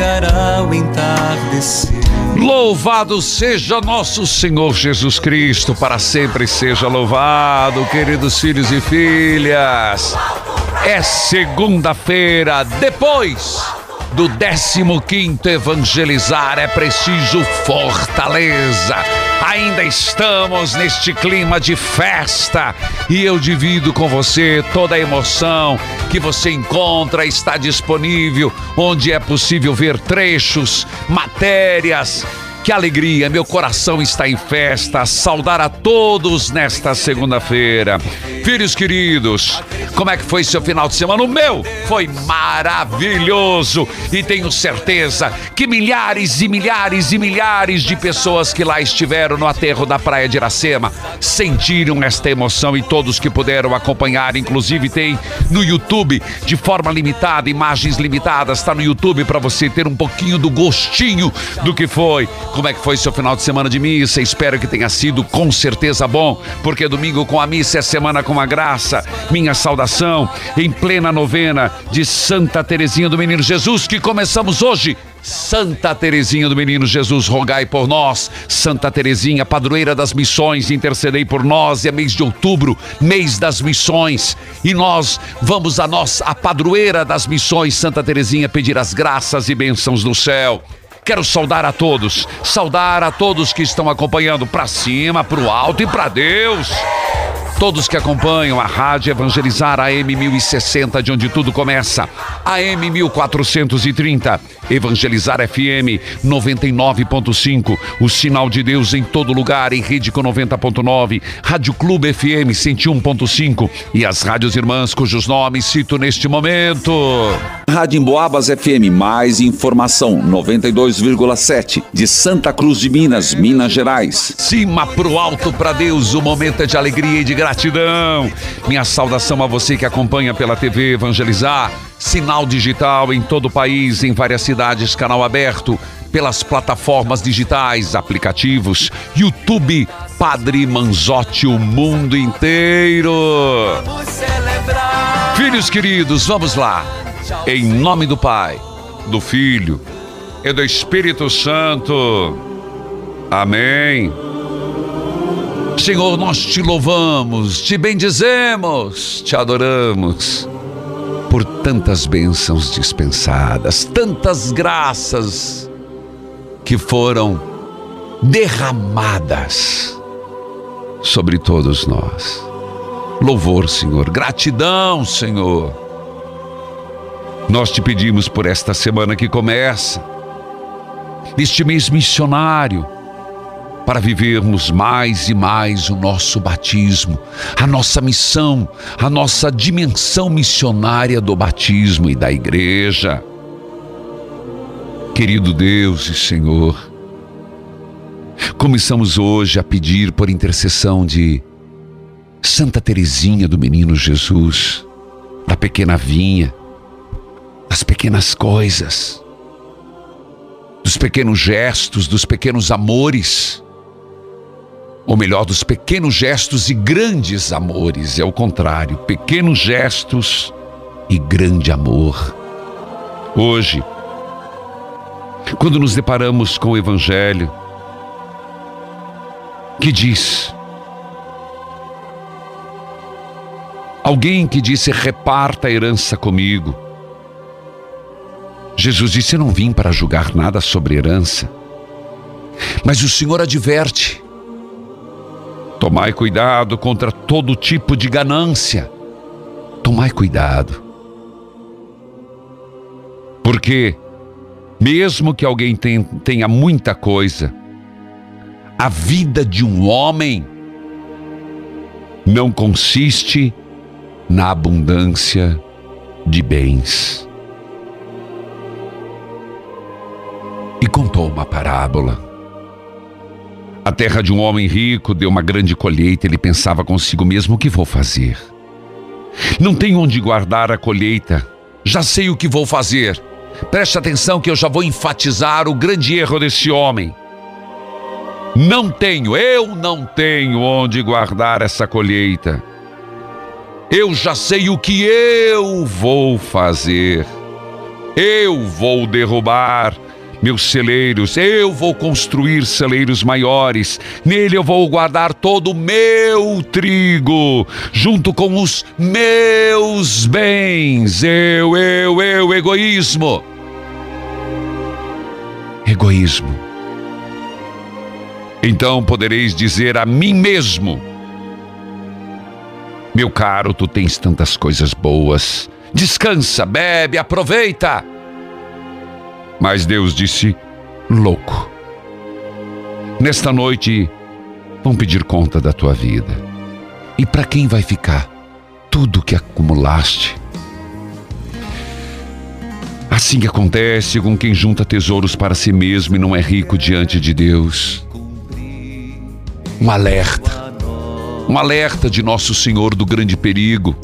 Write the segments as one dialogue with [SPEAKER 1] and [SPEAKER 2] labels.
[SPEAKER 1] Chegará o entardecer.
[SPEAKER 2] Louvado seja nosso Senhor Jesus Cristo, para sempre seja louvado, queridos filhos e filhas. É segunda-feira, depois do 15 Evangelizar, é preciso fortaleza. Ainda estamos neste clima de festa e eu divido com você toda a emoção que você encontra, está disponível, onde é possível ver trechos, matérias. Que alegria, meu coração está em festa. Saudar a todos nesta segunda-feira. Filhos queridos, como é que foi seu final de semana? O meu foi maravilhoso e tenho certeza que milhares e milhares e milhares de pessoas que lá estiveram no aterro da praia de Iracema sentiram esta emoção e todos que puderam acompanhar, inclusive tem no YouTube de forma limitada, imagens limitadas, está no YouTube para você ter um pouquinho do gostinho do que foi. Como é que foi seu final de semana de missa? Espero que tenha sido com certeza bom, porque domingo com a missa é semana com a graça. Minha saudação em plena novena de Santa Terezinha do Menino Jesus, que começamos hoje. Santa Terezinha do Menino Jesus, rogai por nós. Santa Terezinha, padroeira das missões, intercedei por nós. É mês de outubro, mês das missões. E nós vamos a nós, a padroeira das missões, Santa Terezinha, pedir as graças e bênçãos do céu. Quero saudar a todos, saudar a todos que estão acompanhando para cima, para o alto e para Deus. Todos que acompanham a Rádio Evangelizar AM 1060, de onde tudo começa. AM 1430, Evangelizar FM 99.5, o sinal de Deus em todo lugar, em rede com 90.9, Rádio Clube FM 101.5 e as rádios irmãs cujos nomes cito neste momento.
[SPEAKER 3] Rádio Emboabas FM, mais informação, 92,7, de Santa Cruz de Minas, Minas Gerais.
[SPEAKER 2] Cima pro alto para Deus, o momento é de alegria e de gratidão. Minha saudação a você que acompanha pela TV Evangelizar, sinal digital em todo o país, em várias cidades, canal aberto, pelas plataformas digitais, aplicativos, YouTube, Padre Manzotti, o mundo inteiro. Filhos queridos, vamos lá. Em nome do Pai, do Filho e do Espírito Santo. Amém. Senhor, nós te louvamos, te bendizemos, te adoramos por tantas bênçãos dispensadas, tantas graças que foram derramadas sobre todos nós. Louvor, Senhor, gratidão, Senhor. Nós te pedimos por esta semana que começa, este mês missionário, para vivermos mais e mais o nosso batismo, a nossa missão, a nossa dimensão missionária do batismo e da igreja. Querido Deus e Senhor, começamos hoje a pedir por intercessão de Santa Teresinha do Menino Jesus, da pequena vinha, das pequenas coisas, dos pequenos gestos, dos pequenos amores, ou melhor, dos pequenos gestos e grandes amores. É o contrário, pequenos gestos e grande amor. Hoje, quando nos deparamos com o Evangelho, que diz: Alguém que disse: reparta a herança comigo. Jesus disse: Eu não vim para julgar nada sobre herança. Mas o Senhor adverte: Tomai cuidado contra todo tipo de ganância. Tomai cuidado. Porque, mesmo que alguém tenha muita coisa, a vida de um homem não consiste na abundância de bens. E contou uma parábola. A terra de um homem rico deu uma grande colheita, ele pensava consigo mesmo: o que vou fazer? Não tenho onde guardar a colheita, já sei o que vou fazer. Preste atenção que eu já vou enfatizar o grande erro desse homem. Não tenho, eu não tenho onde guardar essa colheita. Eu já sei o que eu vou fazer. Eu vou derrubar meus celeiros, eu vou construir celeiros maiores, nele eu vou guardar todo o meu trigo, junto com os meus bens. Eu, eu, eu, egoísmo. Egoísmo. Então podereis dizer a mim mesmo: meu caro, tu tens tantas coisas boas. Descansa, bebe, aproveita. Mas Deus disse: louco. Nesta noite vão pedir conta da tua vida. E para quem vai ficar tudo que acumulaste? Assim acontece com quem junta tesouros para si mesmo e não é rico diante de Deus. Um alerta um alerta de Nosso Senhor do grande perigo.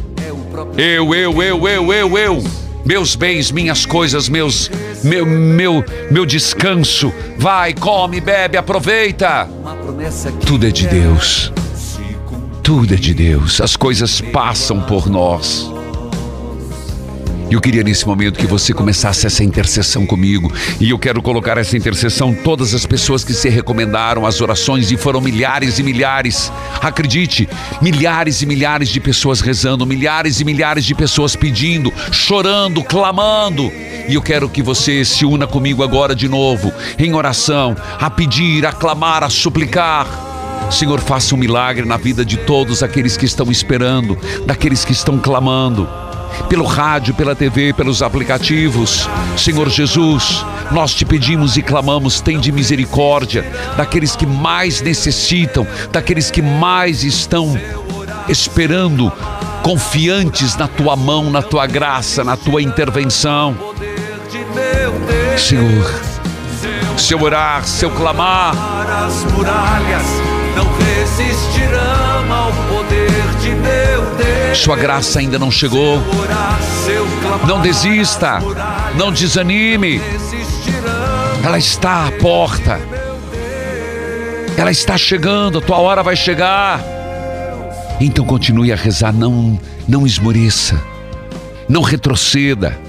[SPEAKER 2] Eu, eu, eu, eu, eu, eu, meus bens, minhas coisas, meus, meu, meu, meu descanso. Vai, come, bebe, aproveita. Tudo é de Deus. Tudo é de Deus. As coisas passam por nós. Eu queria nesse momento que você começasse essa intercessão comigo. E eu quero colocar essa intercessão todas as pessoas que se recomendaram as orações e foram milhares e milhares. Acredite, milhares e milhares de pessoas rezando, milhares e milhares de pessoas pedindo, chorando, clamando. E eu quero que você se una comigo agora de novo, em oração, a pedir, a clamar, a suplicar. Senhor, faça um milagre na vida de todos aqueles que estão esperando, daqueles que estão clamando pelo rádio, pela TV, pelos aplicativos. Senhor Jesus, nós te pedimos e clamamos, tem de misericórdia daqueles que mais necessitam, daqueles que mais estão esperando, confiantes na tua mão, na tua graça, na tua intervenção. Senhor, seu orar, seu clamar, as muralhas não resistirão ao poder de meu Deus. Sua graça ainda não chegou. Não desista, não desanime. Ela está à porta. Ela está chegando, a tua hora vai chegar. Então continue a rezar, não não esmoreça. Não retroceda.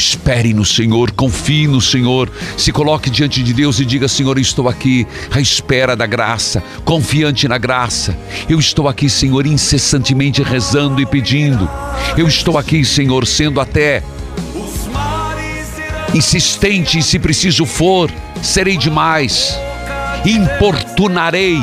[SPEAKER 2] Espere no Senhor, confie no Senhor, se coloque diante de Deus e diga: Senhor, eu estou aqui à espera da graça, confiante na graça. Eu estou aqui, Senhor, incessantemente rezando e pedindo. Eu estou aqui, Senhor, sendo até insistente e se preciso for, serei demais. Importunarei,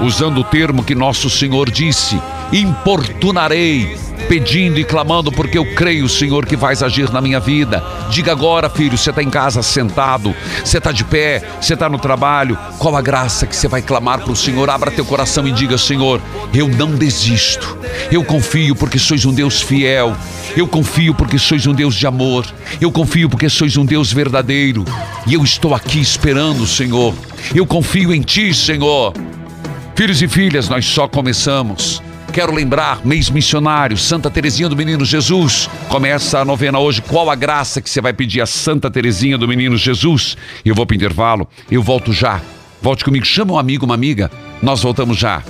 [SPEAKER 2] usando o termo que nosso Senhor disse: importunarei pedindo e clamando, porque eu creio, Senhor, que vais agir na minha vida. Diga agora, filho, você está em casa sentado, você está de pé, você está no trabalho, qual a graça que você vai clamar para o Senhor? Abra teu coração e diga, Senhor, eu não desisto, eu confio porque sois um Deus fiel, eu confio porque sois um Deus de amor, eu confio porque sois um Deus verdadeiro, e eu estou aqui esperando, Senhor, eu confio em Ti, Senhor. Filhos e filhas, nós só começamos quero lembrar, mês missionário, Santa Terezinha do Menino Jesus. Começa a novena hoje. Qual a graça que você vai pedir a Santa Terezinha do Menino Jesus? Eu vou para o intervalo, eu volto já. Volte comigo, chama um amigo, uma amiga Nós voltamos já.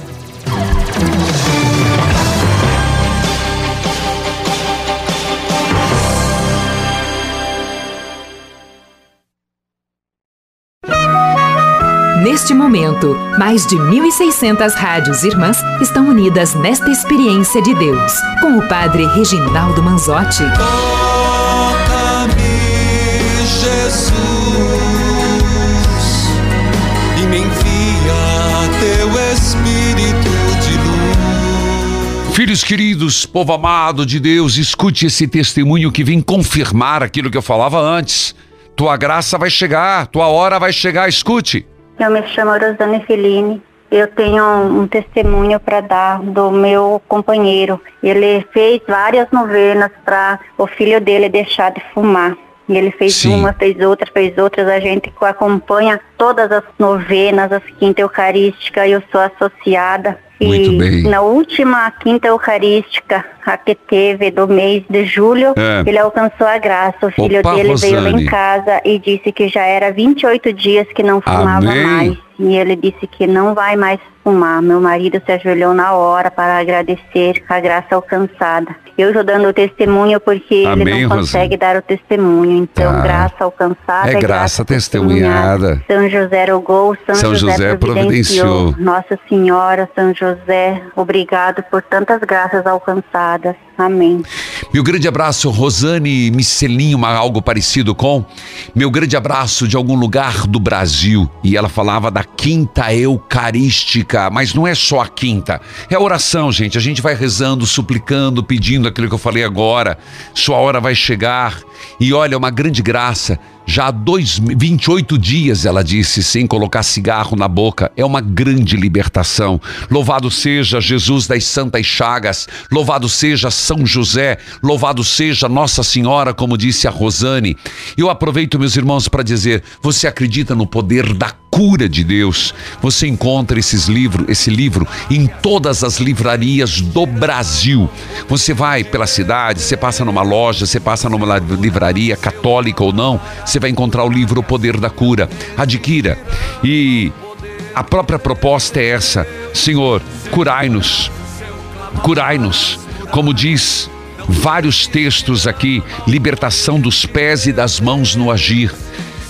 [SPEAKER 4] Neste momento, mais de 1.600 rádios irmãs estão unidas nesta experiência de Deus, com o Padre Reginaldo Manzotti.
[SPEAKER 5] Toca-me, Jesus, e me envia teu Espírito de luz.
[SPEAKER 2] Filhos queridos, povo amado de Deus, escute esse testemunho que vem confirmar aquilo que eu falava antes. Tua graça vai chegar, tua hora vai chegar, escute.
[SPEAKER 6] Eu me chamo Rosane Fellini. Eu tenho um testemunho para dar do meu companheiro. Ele fez várias novenas para o filho dele deixar de fumar. E ele fez
[SPEAKER 2] Sim.
[SPEAKER 6] uma, fez outra, fez outras. A gente acompanha todas as novenas, as quinta eucarística. Eu sou associada.
[SPEAKER 2] Muito
[SPEAKER 6] e
[SPEAKER 2] bem.
[SPEAKER 6] na última quinta eucarística, a que teve do mês de julho,
[SPEAKER 2] É.
[SPEAKER 6] ele alcançou a graça. O filho
[SPEAKER 2] Opa,
[SPEAKER 6] dele veio lá
[SPEAKER 2] Rosane.
[SPEAKER 6] em casa e disse que já era 28 dias que não fumava
[SPEAKER 2] Amém.
[SPEAKER 6] mais. E ele disse que não vai mais fumar. Meu marido se ajoelhou na hora para agradecer a graça alcançada. Eu estou dando o testemunho porque ele
[SPEAKER 2] Amém,
[SPEAKER 6] não consegue dar o testemunho. Então,
[SPEAKER 2] Tá.
[SPEAKER 6] graça alcançada.
[SPEAKER 2] É graça testemunhada.
[SPEAKER 6] São José rogou, São,
[SPEAKER 2] São
[SPEAKER 6] José,
[SPEAKER 2] José
[SPEAKER 6] providenciou.
[SPEAKER 2] providenciou.
[SPEAKER 6] Nossa Senhora, São José, obrigado por tantas graças alcançadas. Amém.
[SPEAKER 2] Meu grande abraço, Rosane Micelinho, algo parecido com. Meu grande abraço de algum lugar do Brasil. E ela falava da quinta eucarística, mas não é só a quinta. É oração, gente. A gente vai rezando, suplicando, pedindo aquilo que eu falei agora. Sua hora vai chegar. E olha, uma grande graça. Já há dois, 28 dias, ela disse, sem colocar cigarro na boca. É uma grande libertação. Louvado seja Jesus das Santas Chagas. Louvado seja São José. Louvado seja Nossa Senhora, como disse a Rosane. Eu aproveito, meus irmãos, para dizer: você acredita no poder da cura de Deus? Você encontra esses livros, esse livro em todas as livrarias do Brasil. Você vai pela cidade, você passa numa loja, você passa numa livraria católica ou não, você vai encontrar o livro O Poder da Cura. Adquira. E a própria proposta é essa: Senhor, curai-nos. Curai-nos. Como diz vários textos aqui, libertação dos pés e das mãos no agir.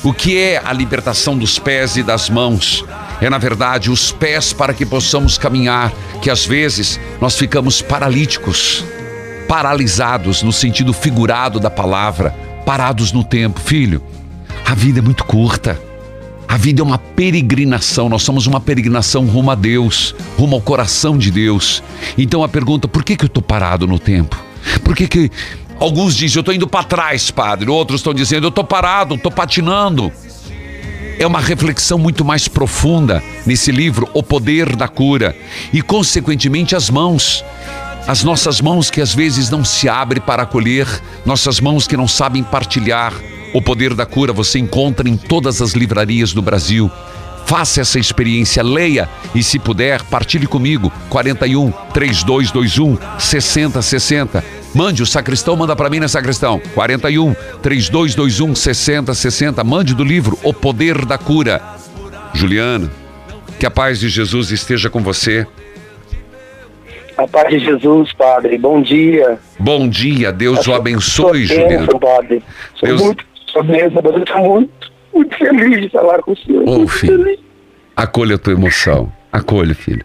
[SPEAKER 2] O que é a libertação dos pés e das mãos? É, na verdade, os pés para que possamos caminhar, que às vezes nós ficamos paralíticos, paralisados no sentido figurado da palavra, parados no tempo. Filho, a vida é muito curta. A vida é uma peregrinação, nós somos uma peregrinação rumo a Deus, rumo ao coração de Deus. Então a pergunta, por que, que eu estou parado no tempo? Por que, que alguns dizem, eu estou indo para trás, padre, outros estão dizendo, eu estou parado, estou patinando. É uma reflexão muito mais profunda nesse livro, O Poder da Cura, e consequentemente as mãos. As nossas mãos que às vezes não se abrem para acolher, nossas mãos que não sabem partilhar. O Poder da Cura você encontra em todas as livrarias do Brasil. Faça essa experiência, leia e, se puder, partilhe comigo. 41 3221 6060. Mande o sacristão, manda para mim, né, sacristão? 41 3221 6060. Mande do livro O Poder da Cura. Juliana, que a paz de Jesus esteja com você.
[SPEAKER 7] A paz de Jesus, Padre. Bom dia.
[SPEAKER 2] Bom dia, Deus o abençoe,
[SPEAKER 7] bênção,
[SPEAKER 2] Juliana.
[SPEAKER 7] Padre. Sou
[SPEAKER 2] Deus-
[SPEAKER 7] muito, bênção, eu estou muito, muito feliz de falar com o senhor.
[SPEAKER 2] Ô,
[SPEAKER 7] muito
[SPEAKER 2] filho.
[SPEAKER 7] feliz.
[SPEAKER 2] Acolha a tua emoção. Acolha, filho.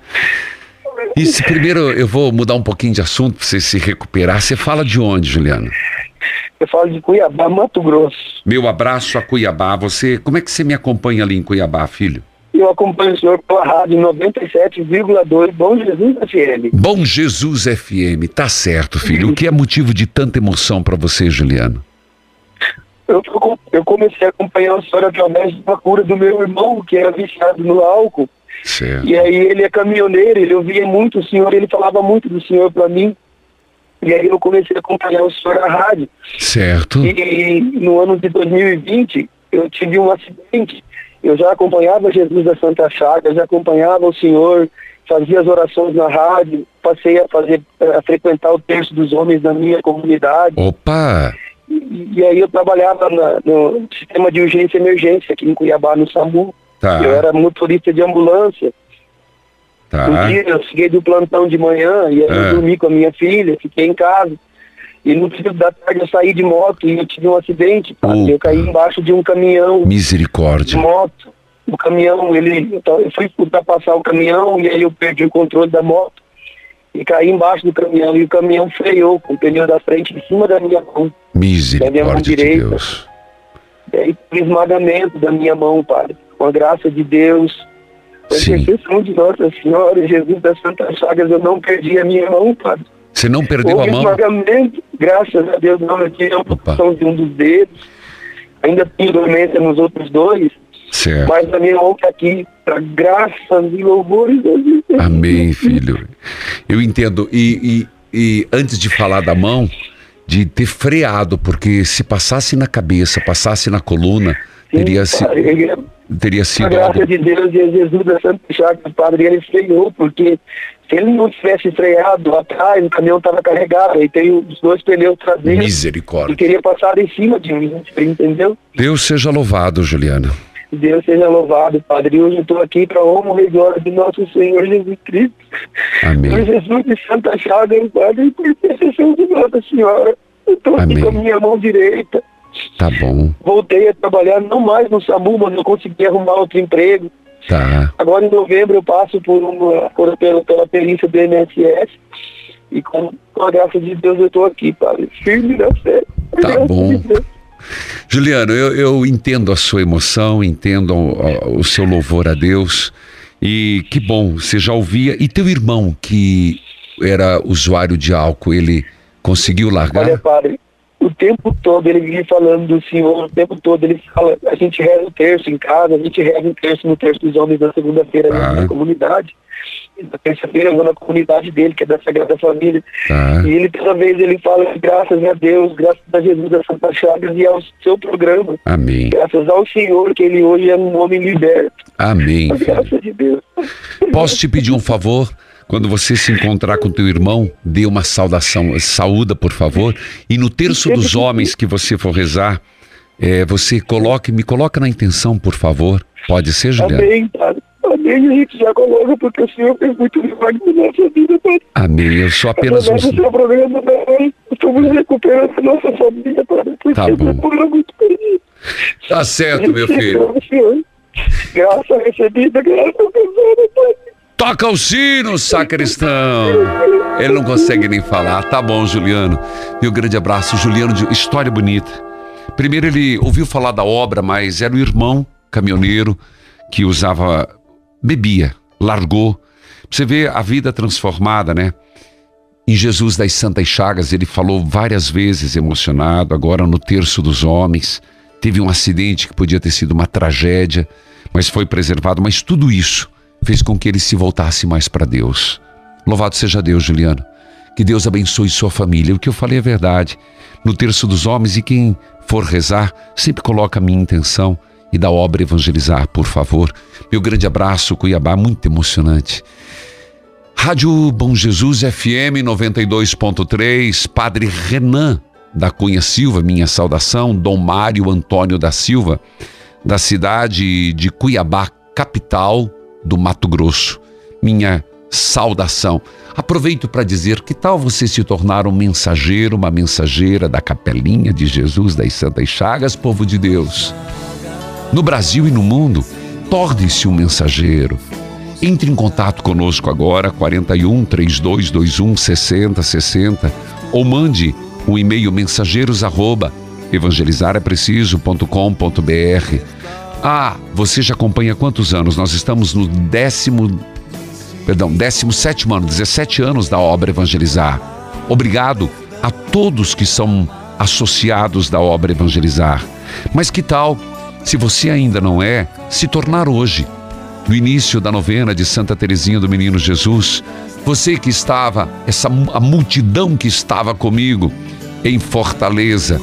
[SPEAKER 2] Se primeiro eu vou mudar um pouquinho de assunto para você se recuperar. Você fala de onde, Juliana?
[SPEAKER 7] Eu falo de Cuiabá, Mato Grosso.
[SPEAKER 2] Meu abraço a Cuiabá. Você, como é que você me acompanha ali em Cuiabá, filho?
[SPEAKER 7] Eu acompanho o senhor pela rádio 97,2 Bom Jesus FM.
[SPEAKER 2] Bom Jesus FM, tá certo, filho. O que é motivo de tanta emoção para você, Juliano?
[SPEAKER 7] Eu, eu comecei a acompanhar a senhora através da cura do meu irmão, que era viciado no álcool.
[SPEAKER 2] Certo.
[SPEAKER 7] E aí ele é caminhoneiro, ele ouvia muito o senhor, ele falava muito do senhor para mim. E aí eu comecei a acompanhar o senhor na rádio.
[SPEAKER 2] Certo.
[SPEAKER 7] E no ano de 2020 eu tive um acidente. Eu já acompanhava Jesus da Santa Chaga, já acompanhava o Senhor, fazia as orações na rádio, passei a fazer a frequentar o terço dos homens da minha comunidade.
[SPEAKER 2] Opa!
[SPEAKER 7] E, e aí eu trabalhava na- no sistema de urgência e emergência aqui em Cuiabá, no SAMU.
[SPEAKER 2] Tá.
[SPEAKER 7] Eu era motorista de ambulância.
[SPEAKER 2] Tá.
[SPEAKER 7] Um dia eu cheguei do plantão de manhã e aí
[SPEAKER 2] É.
[SPEAKER 7] eu dormi com a minha filha, fiquei em casa. E no período da tarde eu saí de moto e eu tive um acidente. Tá? Eu caí embaixo de um caminhão de
[SPEAKER 2] Misericórdia.
[SPEAKER 7] moto. O caminhão, ele, eu tava- eu fui ultrapassar o caminhão e aí eu perdi o controle da moto e caí embaixo do caminhão e o caminhão freou com o pneu da frente em cima da minha mão.
[SPEAKER 2] Misericórdia de
[SPEAKER 7] direita.
[SPEAKER 2] Deus.
[SPEAKER 7] E aí esmagamento da minha mão, padre. Com a graça de Deus, com a intercessão de Nossa Senhora, Jesus das Santas Chagas, eu não perdi a minha mão, padre.
[SPEAKER 2] Você não perdeu
[SPEAKER 7] Houve
[SPEAKER 2] a mão?
[SPEAKER 7] esmagamento, graças a Deus, não, eu tive a amputação de um dos dedos. Ainda tenho dormência nos outros dois,
[SPEAKER 2] Certo.
[SPEAKER 7] mas a minha mão está aqui, para graças e louvores a Deus.
[SPEAKER 2] Amém, filho. Eu entendo. E, e, e antes de falar da mão, de ter freado, porque se passasse na cabeça, passasse na coluna, teria, se,
[SPEAKER 7] ele-
[SPEAKER 2] teria
[SPEAKER 7] A
[SPEAKER 2] sido
[SPEAKER 7] graça
[SPEAKER 2] algo.
[SPEAKER 7] de Deus e a Jesus da Santa Chagas, padre, ele freou, porque se ele não tivesse freado atrás, o caminhão estava carregado, e tem os dois pneus traseiros, e
[SPEAKER 2] Misericórdia.
[SPEAKER 7] queria passar em cima de mim, entendeu?
[SPEAKER 2] Deus seja louvado, Juliana.
[SPEAKER 7] Deus seja louvado, Padre. E hoje eu estou aqui para a honra e glória de nosso Senhor Jesus Cristo. Por
[SPEAKER 2] Amém.
[SPEAKER 7] Jesus de Santa Chagas, Padre, e por intercessão de Nossa Senhora. Eu estou aqui com a minha mão direita.
[SPEAKER 2] Tá bom.
[SPEAKER 7] Voltei a trabalhar não mais no SAMU, mas eu consegui arrumar outro emprego.
[SPEAKER 2] Tá.
[SPEAKER 7] Agora em novembro eu passo por uma, por, pela, pela perícia do MSS e com, com a graça de Deus eu estou aqui, Padre, firme na fé.
[SPEAKER 2] Tá bom.
[SPEAKER 7] de.
[SPEAKER 2] Juliano, eu, eu entendo a sua emoção, entendo o, o seu louvor a Deus. E que bom, você já ouvia. E teu irmão, que era usuário de álcool, ele conseguiu largar?
[SPEAKER 7] Olha, Padre, o tempo todo ele vive falando do Senhor, o tempo todo ele fala, a gente reza o terço em casa, a gente reza o terço no terço dos homens na segunda-feira
[SPEAKER 2] Tá.
[SPEAKER 7] na comunidade. Na terça-feira eu vou na comunidade dele, que é da Sagrada Família.
[SPEAKER 2] Tá.
[SPEAKER 7] E ele toda vez ele fala graças a Deus, graças a Jesus da Santa Chagas e ao seu programa.
[SPEAKER 2] Amém.
[SPEAKER 7] Graças ao Senhor, que ele hoje é um homem liberto.
[SPEAKER 2] Amém,
[SPEAKER 7] A
[SPEAKER 2] filho.
[SPEAKER 7] graça de Deus.
[SPEAKER 2] Posso te pedir um favor? Quando você se encontrar com teu irmão, dê uma saudação, saúda, por favor. E no terço dos homens que você for rezar, eh, você coloque, me coloca na intenção, por favor. Pode ser, Juliano?
[SPEAKER 7] Amém, Padre. Amém, a gente já coloca, porque o Senhor fez muito milagre na nossa vida, Padre.
[SPEAKER 2] Amém. Eu sou apenas
[SPEAKER 7] Através do
[SPEAKER 2] um.
[SPEAKER 7] seu programa, Padre, estamos recuperando a nossa família, Padre, porque
[SPEAKER 2] Tá bom.
[SPEAKER 7] é muito perdido.
[SPEAKER 2] Tá certo, meu filho.
[SPEAKER 7] Senhor. Graça recebida, graça alcançada, Padre.
[SPEAKER 2] Toca o sino, sacristão. Ele não consegue nem falar. Tá bom, Juliano. Meu grande abraço, Juliano, de história bonita. Primeiro ele ouviu falar da obra, mas era o irmão caminhoneiro que usava, bebia, largou. Você vê a vida transformada, né? Em Jesus das Santas Chagas, ele falou várias vezes emocionado, agora no terço dos homens. Teve um acidente que podia ter sido uma tragédia, mas foi preservado. Mas tudo isso fez com que ele se voltasse mais para Deus. Louvado seja Deus, Juliano. Que Deus abençoe sua família. O que eu falei é verdade. No terço dos homens, e quem for rezar, sempre coloca a minha intenção e da obra evangelizar, por favor. Meu grande abraço, Cuiabá, muito emocionante. Rádio Bom Jesus FM 92.3, Padre Renan da Cunha Silva, minha saudação, Dom Mário Antônio da Silva, da cidade de Cuiabá, capital do Mato Grosso. Minha saudação. Aproveito para dizer que tal você se tornar um mensageiro, uma mensageira da Capelinha de Jesus das Santas Chagas, povo de Deus. No Brasil e no mundo, torne-se um mensageiro. Entre em contato conosco agora, 41 3221 6060, ou mande um e-mail mensageiros arroba. Ah, você já acompanha quantos anos? Nós estamos no décimo, perdão, décimo sétimo ano, 17 anos da obra Evangelizar. Obrigado a todos que são associados da obra Evangelizar. Mas que tal, se você ainda não é, se tornar hoje? No início da novena de Santa Teresinha do Menino Jesus, você que estava, essa a multidão que estava comigo em Fortaleza,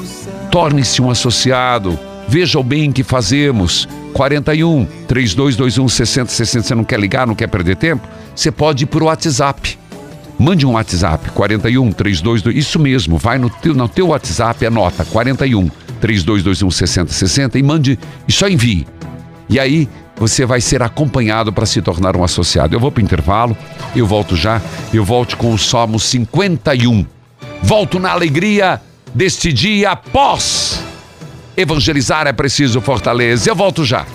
[SPEAKER 2] torne-se um associado. Veja o bem que fazemos. 41 3221 6060. Você não quer ligar, não quer perder tempo? Você pode ir por WhatsApp. Mande um WhatsApp 41 322. Isso mesmo, vai no teu, no teu WhatsApp, anota 41 3221 6060 e mande e só envie. E aí você vai ser acompanhado para se tornar um associado. Eu vou para o intervalo, eu volto já, eu volto com o Salmo 51. Volto na alegria deste dia após evangelizar é preciso fortaleza. Eu volto já.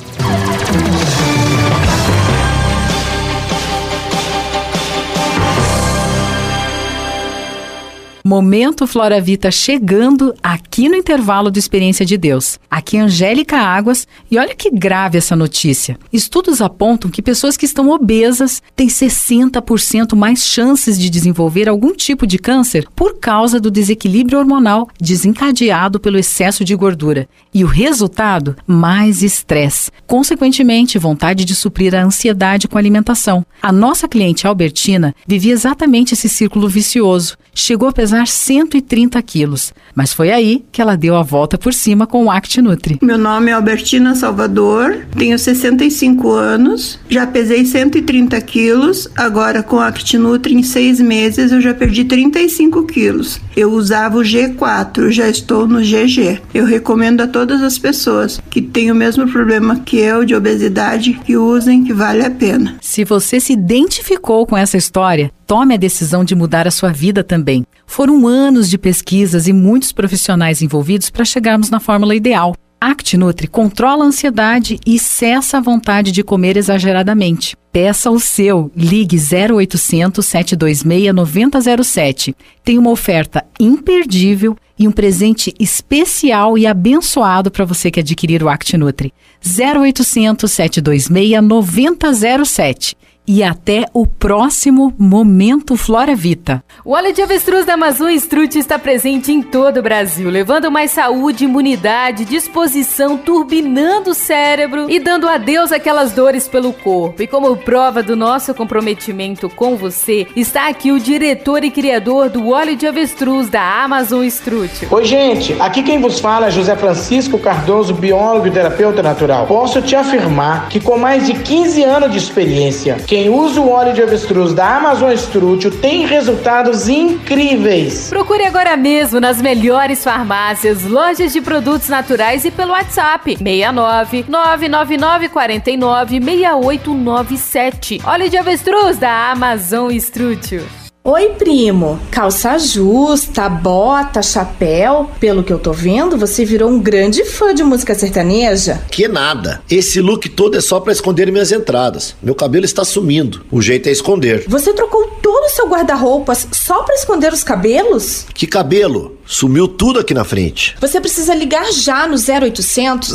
[SPEAKER 4] Momento Flora Vita chegando aqui no intervalo do Experiência de Deus. Aqui é Angélica Águas e olha que grave essa notícia. Estudos apontam que pessoas que estão obesas têm 60% mais chances de desenvolver algum tipo de câncer por causa do desequilíbrio hormonal desencadeado pelo excesso de gordura. E o resultado? Mais estresse. Consequentemente, vontade de suprir a ansiedade com a alimentação. A nossa cliente Albertina vivia exatamente esse círculo vicioso. Chegou a pesar pesar 130 quilos, mas foi aí que ela deu a volta por cima com o Act Nutri.
[SPEAKER 8] Meu nome é Albertina Salvador, tenho 65 anos, já pesei 130 quilos, agora com o Act Nutri em seis meses eu já perdi 35 quilos. Eu usava o G4, já estou no GG. Eu recomendo a todas as pessoas que têm o mesmo problema que eu de obesidade que usem, que vale a pena.
[SPEAKER 4] Se você se identificou com essa história, tome a decisão de mudar a sua vida também. Foram anos de pesquisas e muitos profissionais envolvidos para chegarmos na fórmula ideal. ActNutri controla a ansiedade e cessa a vontade de comer exageradamente. Peça o seu. Ligue 0800 726 9007. Tem uma oferta imperdível e um presente especial e abençoado para você que adquirir o ActNutri. 0800 726 9007 e até o próximo Momento Flora Vita.
[SPEAKER 9] O óleo de avestruz da Amazon Strut está presente em todo o Brasil, levando mais saúde, imunidade, disposição, turbinando o cérebro e dando adeus àquelas dores pelo corpo. E como prova do nosso comprometimento com você, está aqui o diretor e criador do óleo de avestruz da Amazon Strut.
[SPEAKER 10] Oi, gente, aqui quem vos fala é José Francisco Cardoso, biólogo e terapeuta natural. Posso te afirmar que com mais de 15 anos de experiência, quem usa o óleo de avestruz da Amazon Estrútil tem resultados incríveis.
[SPEAKER 9] Procure agora mesmo nas melhores farmácias, lojas de produtos naturais e pelo WhatsApp 69 999 49 6897. Óleo de avestruz da Amazon Estrútil.
[SPEAKER 11] Oi, primo. Calça justa, bota, chapéu. Pelo que eu tô vendo, você virou um grande fã de música sertaneja.
[SPEAKER 12] Que nada. Esse look todo é só para esconder minhas entradas. Meu cabelo está sumindo. O jeito é esconder.
[SPEAKER 11] Você trocou todo o seu guarda-roupas só para esconder os cabelos?
[SPEAKER 12] Que cabelo? Sumiu tudo aqui na frente.
[SPEAKER 11] Você precisa ligar já no 0800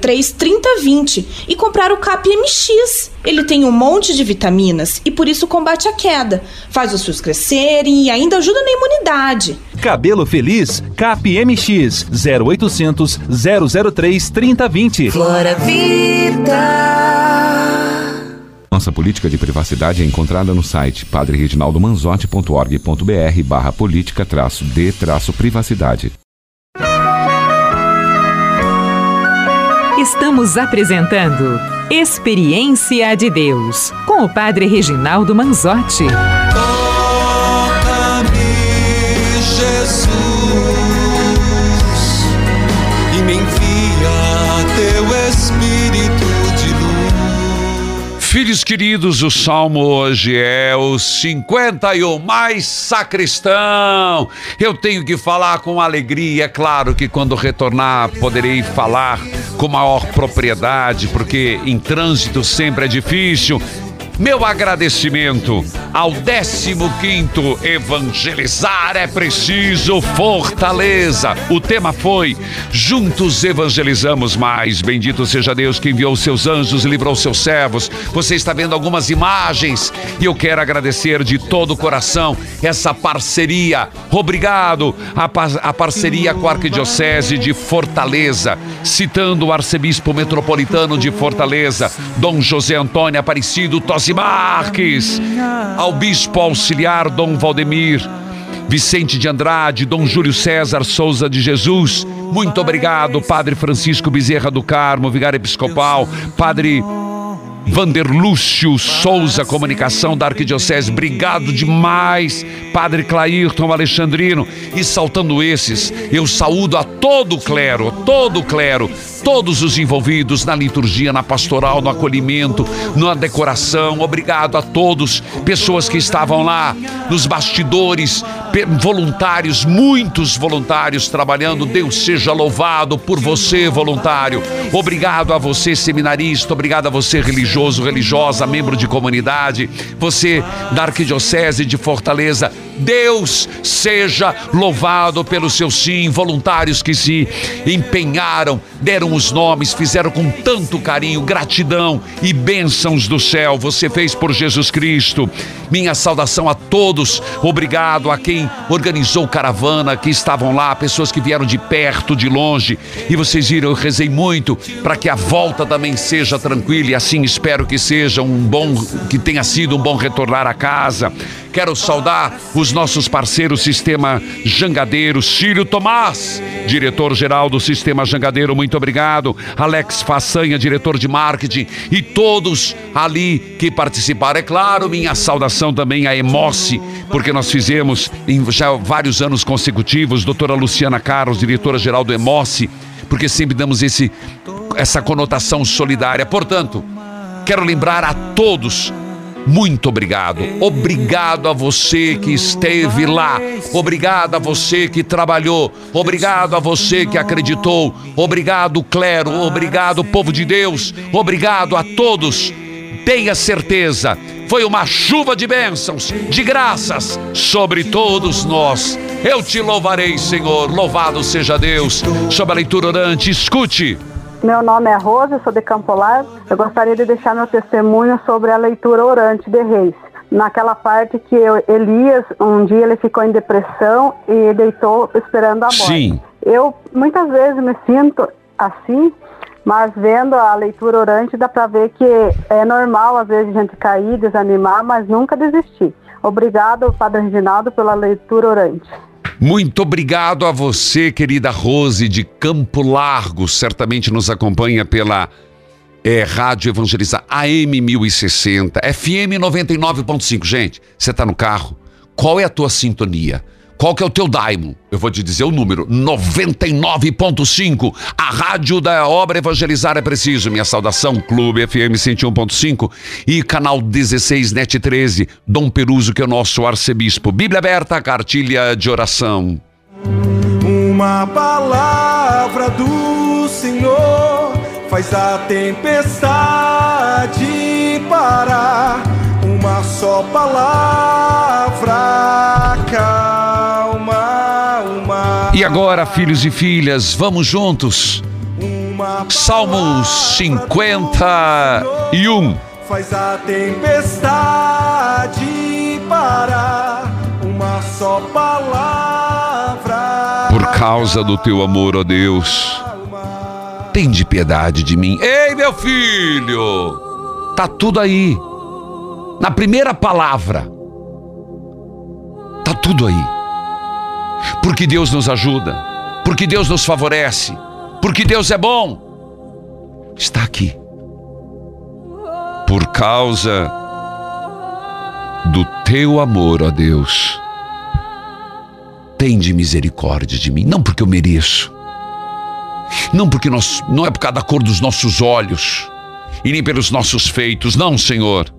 [SPEAKER 11] 003 3020 e comprar o CAP MX. Ele tem um monte de vitaminas e por isso combate a queda, faz os fios crescerem e ainda ajuda na imunidade.
[SPEAKER 13] Cabelo Feliz, CAP MX 0800 003 3020.
[SPEAKER 14] Flora Vida.
[SPEAKER 2] Nossa política de privacidade é encontrada no site padrereginaldomanzotti.org.br barra política traço de traço privacidade.
[SPEAKER 4] Estamos apresentando Experiência de Deus com o Padre Reginaldo Manzotti.
[SPEAKER 2] Filhos queridos, o salmo hoje é o 51 mais sacristão. Eu tenho que falar com alegria, é claro que quando retornar poderei falar com maior propriedade, porque em trânsito sempre é difícil. Meu agradecimento ao 15º Evangelizar é preciso fortaleza. O tema foi Juntos evangelizamos mais. Bendito seja Deus que enviou seus anjos e livrou seus servos. Você está vendo algumas imagens e eu quero agradecer de todo o coração essa parceria. Obrigado a, par a parceria com a Arquidiocese de Fortaleza, citando o arcebispo metropolitano de Fortaleza, Dom José Antônio Aparecido Tosi Marques, ao bispo auxiliar Dom Valdemir, Vicente de Andrade, Dom Júlio César Souza de Jesus. Muito obrigado, Padre Francisco Bezerra do Carmo, vigário episcopal, Padre Vanderlúcio Souza, comunicação da Arquidiocese, obrigado demais, Padre Clairton Alexandrino. E saltando esses, eu saúdo a todo o clero, todo o clero, todos os envolvidos na liturgia, na pastoral, no acolhimento, na decoração. Obrigado a todos, pessoas que estavam lá nos bastidores, voluntários, muitos voluntários trabalhando. Deus seja louvado por você, voluntário. Obrigado a você, seminarista. Obrigado a você, religioso, religiosa, membro de comunidade. Você da Arquidiocese de Fortaleza. Deus seja louvado pelo seu sim, voluntários que se empenharam, deram os nomes, fizeram com tanto carinho, gratidão e bênçãos do céu. Você fez por Jesus Cristo. Minha saudação a todos. Obrigado a quem organizou caravana, que estavam lá, pessoas que vieram de perto, de longe. E vocês viram, eu rezei muito para que a volta também seja tranquila e assim espero que seja um bom, que tenha sido um bom retornar a casa. Quero saudar os nossos parceiros Sistema Jangadeiro, Círio Tomás, diretor-geral do Sistema Jangadeiro, muito obrigado. Alex Façanha, diretor de marketing e todos ali que participaram. É claro, minha saudação também a Emoce, porque nós fizemos em já vários anos consecutivos, doutora Luciana Carlos, diretora-geral do Emoce, porque sempre damos esse, essa conotação solidária. Portanto, quero lembrar a todos muito obrigado. Obrigado a você que esteve lá. Obrigado a você que trabalhou. Obrigado a você que acreditou. Obrigado, clero. Obrigado, povo de Deus. Obrigado a todos. Tenha certeza, foi uma chuva de bênçãos, de graças sobre todos nós. Eu te louvarei, Senhor. Louvado seja Deus. Sobre a leitura orante, escute.
[SPEAKER 14] Meu nome é Rosa, sou de Campo Largo. Eu gostaria de deixar meu testemunho sobre a leitura orante de Reis. Naquela parte que eu, Elias, um dia ele ficou em depressão e deitou esperando a morte.
[SPEAKER 2] Sim.
[SPEAKER 14] Eu muitas vezes me sinto assim, mas vendo a leitura orante dá para ver que é normal às vezes a gente cair, desanimar, mas nunca desistir. Obrigado, Padre Reginaldo, pela leitura orante.
[SPEAKER 2] Muito obrigado a você, querida Rose de Campo Largo, certamente nos acompanha pela é, Rádio Evangelizar AM 1060, FM 99.5. Gente, você está no carro? Qual é a tua sintonia? Qual que é o teu daimon? Eu vou te dizer o número, 99.5. A rádio da obra Evangelizar é preciso. Minha saudação, Clube FM 101.5 e canal 16 Net 13, Dom Peruso, que é o nosso arcebispo. Bíblia aberta, cartilha de oração.
[SPEAKER 15] Uma palavra do Senhor faz a tempestade parar. Uma só palavra uma.
[SPEAKER 2] E agora, filhos e filhas, vamos juntos. Salmos 51.
[SPEAKER 15] Faz a tempestade parar. Uma só palavra.
[SPEAKER 2] Por causa do teu amor, ó Deus, tem de piedade de mim. Ei, meu filho! Tá tudo aí. Na primeira palavra. Tá tudo aí. Porque Deus nos ajuda, porque Deus nos favorece, porque Deus é bom. Está aqui. Por causa do teu amor, ó Deus. Tende misericórdia de mim, não porque eu mereço. Não porque nós, não é por causa da cor dos nossos olhos e nem pelos nossos feitos, não, Senhor.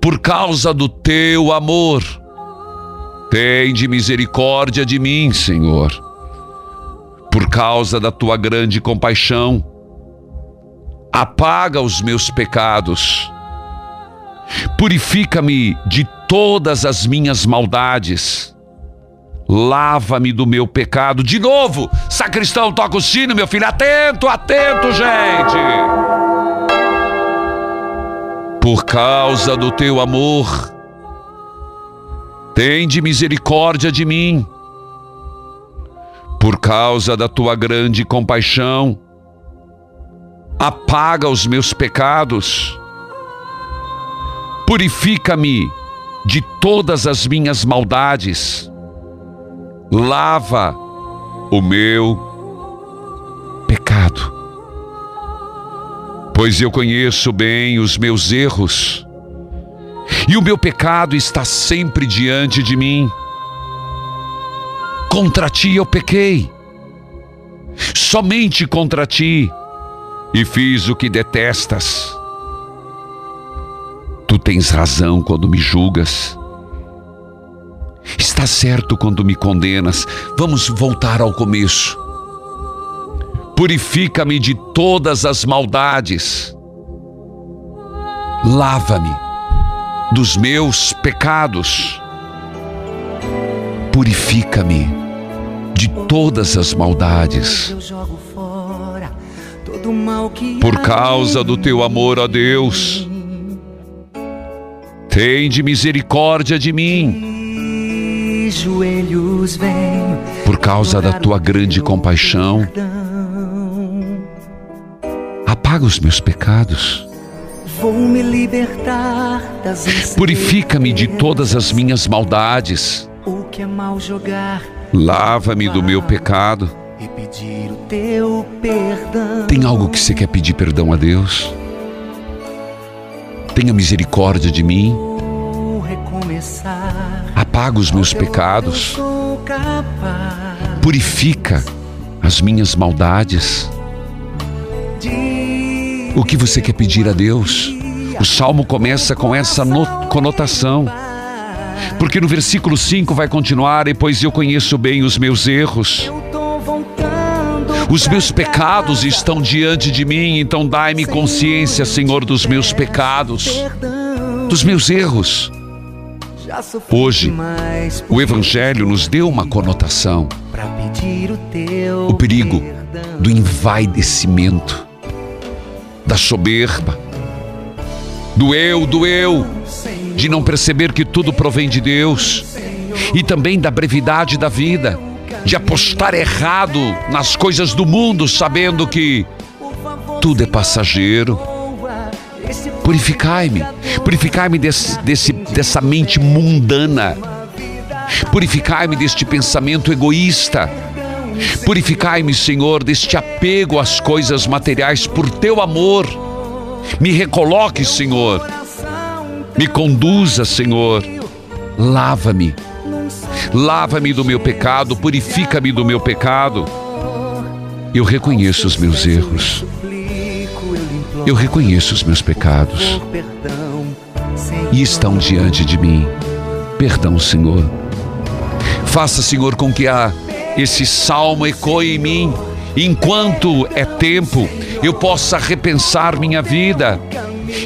[SPEAKER 2] Por causa do teu amor. Tende misericórdia de mim, Senhor. Por causa da tua grande compaixão, apaga os meus pecados. Purifica-me de todas as minhas maldades. Lava-me do meu pecado. De novo, sacristão, toca o sino, meu filho. Atento, atento, gente. Por causa do teu amor, Tende misericórdia de mim. Por causa da tua grande compaixão, apaga os meus pecados. Purifica-me de todas as minhas maldades. Lava o meu pecado. Pois eu conheço bem os meus erros e o meu pecado está sempre diante de mim. Contra ti eu pequei, somente contra ti, e fiz o que detestas. Tu tens razão quando me julgas. Está certo quando me condenas. Vamos voltar ao começo. Purifica-me de todas as maldades. Lava-me dos meus pecados. Purifica-me de todas as maldades. Por causa do teu amor a Deus, tende misericórdia de mim. Por causa da tua grande compaixão, apaga os meus pecados.
[SPEAKER 16] Vou me libertar das
[SPEAKER 2] Purifica-me de todas as minhas maldades.
[SPEAKER 16] O que é mal jogar
[SPEAKER 2] Lava-me do meu pecado.
[SPEAKER 16] e pedir o teu perdão.
[SPEAKER 2] Tem algo que você quer pedir perdão a Deus? Tenha misericórdia de mim. Apaga os meus pecados. Purifica as minhas maldades. O que você quer pedir a Deus? O salmo começa com essa no- conotação. Porque no versículo 5 vai continuar: E pois eu conheço bem os meus erros. Os meus pecados estão diante de mim, então dai-me consciência, Senhor, dos meus pecados, dos meus erros. Hoje, o Evangelho nos deu uma conotação:
[SPEAKER 16] o
[SPEAKER 2] perigo do envaidecimento, da soberba, do eu, do eu, de não perceber que tudo provém de Deus, e também da brevidade da vida, de apostar errado nas coisas do mundo, sabendo que tudo é passageiro. Purificai-me, purificai-me desse, desse, dessa mente mundana, purificai-me deste pensamento egoísta, purificai-me, Senhor, deste apego às coisas materiais por teu amor. Me recoloque, Senhor, me conduza, Senhor, lava-me, lava-me do meu pecado, purifica-me do meu pecado. Eu reconheço os meus erros. Eu reconheço os meus pecados e estão diante de mim. Perdão, Senhor. Faça, Senhor, com que a, esse salmo ecoe em mim. Enquanto é tempo, eu possa repensar minha vida.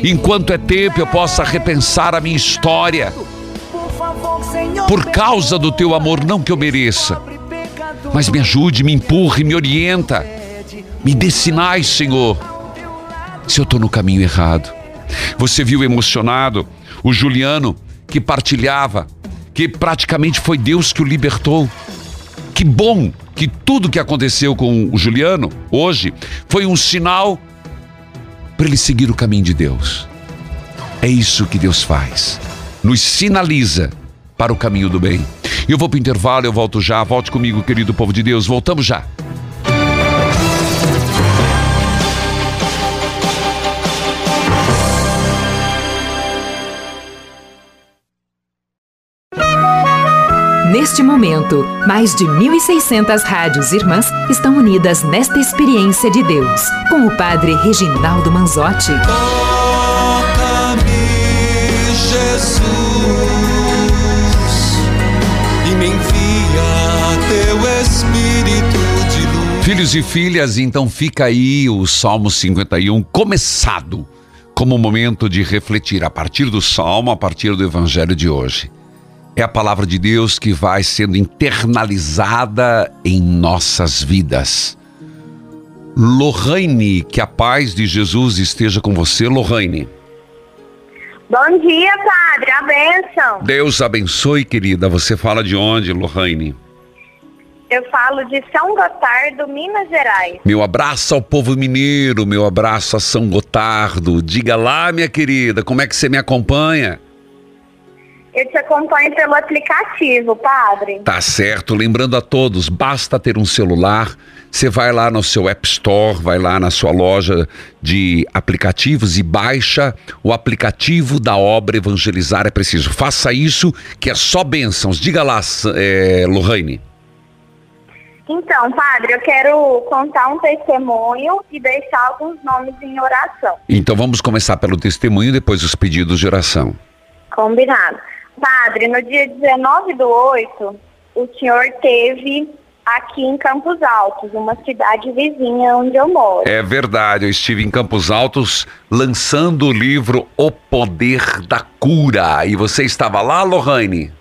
[SPEAKER 2] Enquanto é tempo, eu possa repensar a minha história. Por causa do teu amor, não que eu mereça, mas me ajude, me empurre, me orienta. Me dê sinais, Senhor se eu estou no caminho errado. Você viu emocionado o Juliano que partilhava, que praticamente foi Deus que o libertou. Que bom que tudo que aconteceu com o Juliano hoje foi um sinal para ele seguir o caminho de Deus. É isso que Deus faz. Nos sinaliza para o caminho do bem. Eu vou para o intervalo, eu volto já. Volte comigo, querido povo de Deus. Voltamos já.
[SPEAKER 4] Neste momento, mais de 1.600 rádios irmãs estão unidas nesta experiência de Deus, com o Padre Reginaldo Manzotti.
[SPEAKER 5] Toca-me, Jesus, e me envia teu Espírito de luz.
[SPEAKER 2] Filhos e filhas, então fica aí o Salmo 51 começado como momento de refletir a partir do Salmo, a partir do Evangelho de hoje. É a palavra de Deus que vai sendo internalizada em nossas vidas. Lohane, que a paz de Jesus esteja com você, Lohane.
[SPEAKER 17] Bom dia, padre. A bênção.
[SPEAKER 2] Deus abençoe, querida. Você fala de onde, Lohane?
[SPEAKER 17] Eu falo de São Gotardo, Minas Gerais.
[SPEAKER 2] Meu abraço ao povo mineiro, meu abraço a São Gotardo. Diga lá, minha querida, como é que você me acompanha?
[SPEAKER 17] Eu te acompanho pelo aplicativo, padre.
[SPEAKER 2] Tá certo, lembrando a todos, basta ter um celular, você vai lá no seu App Store, vai lá na sua loja de aplicativos e baixa o aplicativo da obra Evangelizar é Preciso. Faça isso, que é só bênçãos. Diga lá, é, Lohane.
[SPEAKER 17] Então, padre, eu quero contar um testemunho e deixar alguns nomes em oração.
[SPEAKER 2] Então vamos começar pelo testemunho e depois os pedidos de oração.
[SPEAKER 17] Combinado. Padre, no dia 19 do 8, o senhor teve aqui em Campos Altos, uma cidade vizinha onde eu moro.
[SPEAKER 2] É verdade, eu estive em Campos Altos lançando o livro O Poder da Cura. E você estava lá, Lohane?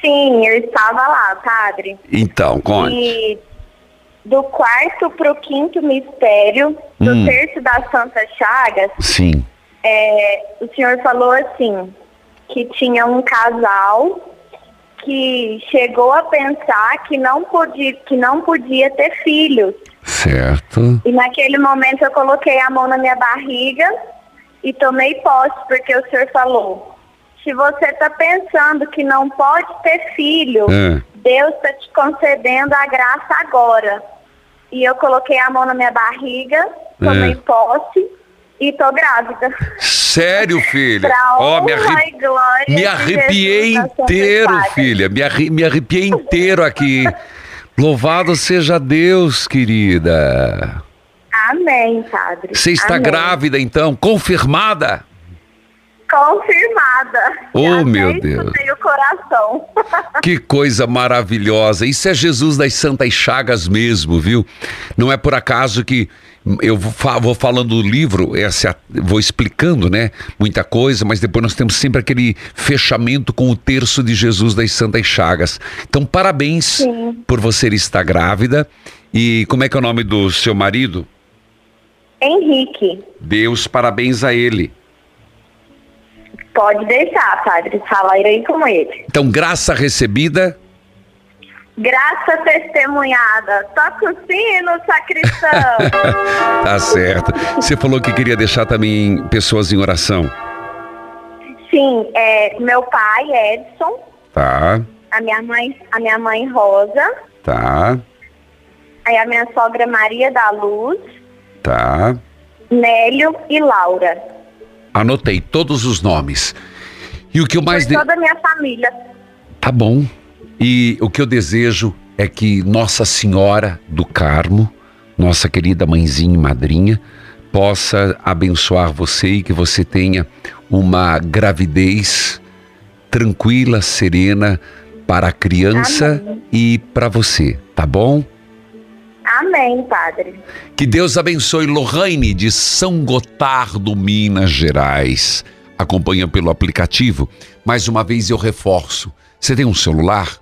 [SPEAKER 17] Sim, eu estava lá, padre.
[SPEAKER 2] Então, conte.
[SPEAKER 17] E do quarto para o quinto mistério, do
[SPEAKER 2] Hum.
[SPEAKER 17] terço das Santas Chagas,
[SPEAKER 2] Sim.
[SPEAKER 17] é, o senhor falou assim, que tinha um casal que chegou a pensar que não podia, que não podia ter filhos.
[SPEAKER 2] Certo.
[SPEAKER 17] E naquele momento eu coloquei a mão na minha barriga e tomei posse, porque o senhor falou, se você está pensando que não pode ter filho,
[SPEAKER 2] É.
[SPEAKER 17] Deus está te concedendo a graça agora. E eu coloquei a mão na minha barriga, tomei
[SPEAKER 2] É.
[SPEAKER 17] posse e tô grávida.
[SPEAKER 2] Sério, filha?
[SPEAKER 17] Pra
[SPEAKER 2] Ó, me, arre-
[SPEAKER 17] glória
[SPEAKER 2] me arrepiei inteiro, filha. Me, arre- me arrepiei inteiro aqui. Louvado seja Deus, querida.
[SPEAKER 17] Amém, padre.
[SPEAKER 2] Você está
[SPEAKER 17] Amém.
[SPEAKER 2] grávida, então? Confirmada?
[SPEAKER 17] Confirmada.
[SPEAKER 2] Oh, meu Deus.
[SPEAKER 17] o coração.
[SPEAKER 2] Que coisa maravilhosa. Isso é Jesus das Santas Chagas mesmo, viu? Não é por acaso que eu vou, fa- vou falando do livro, essa, é vou explicando, né? Muita coisa, mas depois nós temos sempre aquele fechamento com o terço de Jesus das Santas Chagas. Então, parabéns por você estar grávida. E como é que é o nome do seu marido?
[SPEAKER 17] Henrique,
[SPEAKER 2] Deus, parabéns a ele.
[SPEAKER 17] pode deixar, padre. Fala aí com ele.
[SPEAKER 2] Então, graça recebida.
[SPEAKER 17] Graça testemunhada. Toca o sino, sacristão.
[SPEAKER 2] Tá certo. Você falou que queria deixar também pessoas em oração.
[SPEAKER 17] Sim, é meu pai, Edson,
[SPEAKER 2] Tá,
[SPEAKER 17] a minha mãe, a minha mãe Rosa,
[SPEAKER 2] tá,
[SPEAKER 17] aí a minha sogra Maria da Luz,
[SPEAKER 2] tá.
[SPEAKER 17] Nélio e Laura.
[SPEAKER 2] Anotei todos os nomes. E o que eu mais. De-
[SPEAKER 17] toda a minha família.
[SPEAKER 2] Tá bom. E o que eu desejo é que Nossa Senhora do Carmo, nossa querida mãezinha e madrinha, possa abençoar você e que você tenha uma gravidez tranquila, serena para a criança
[SPEAKER 17] Amém.
[SPEAKER 2] e para você, tá bom?
[SPEAKER 17] Amém, padre.
[SPEAKER 2] Que Deus abençoe Lorraine de São Gotardo, Minas Gerais. Acompanha pelo aplicativo. Mais uma vez eu reforço. Você tem um celular?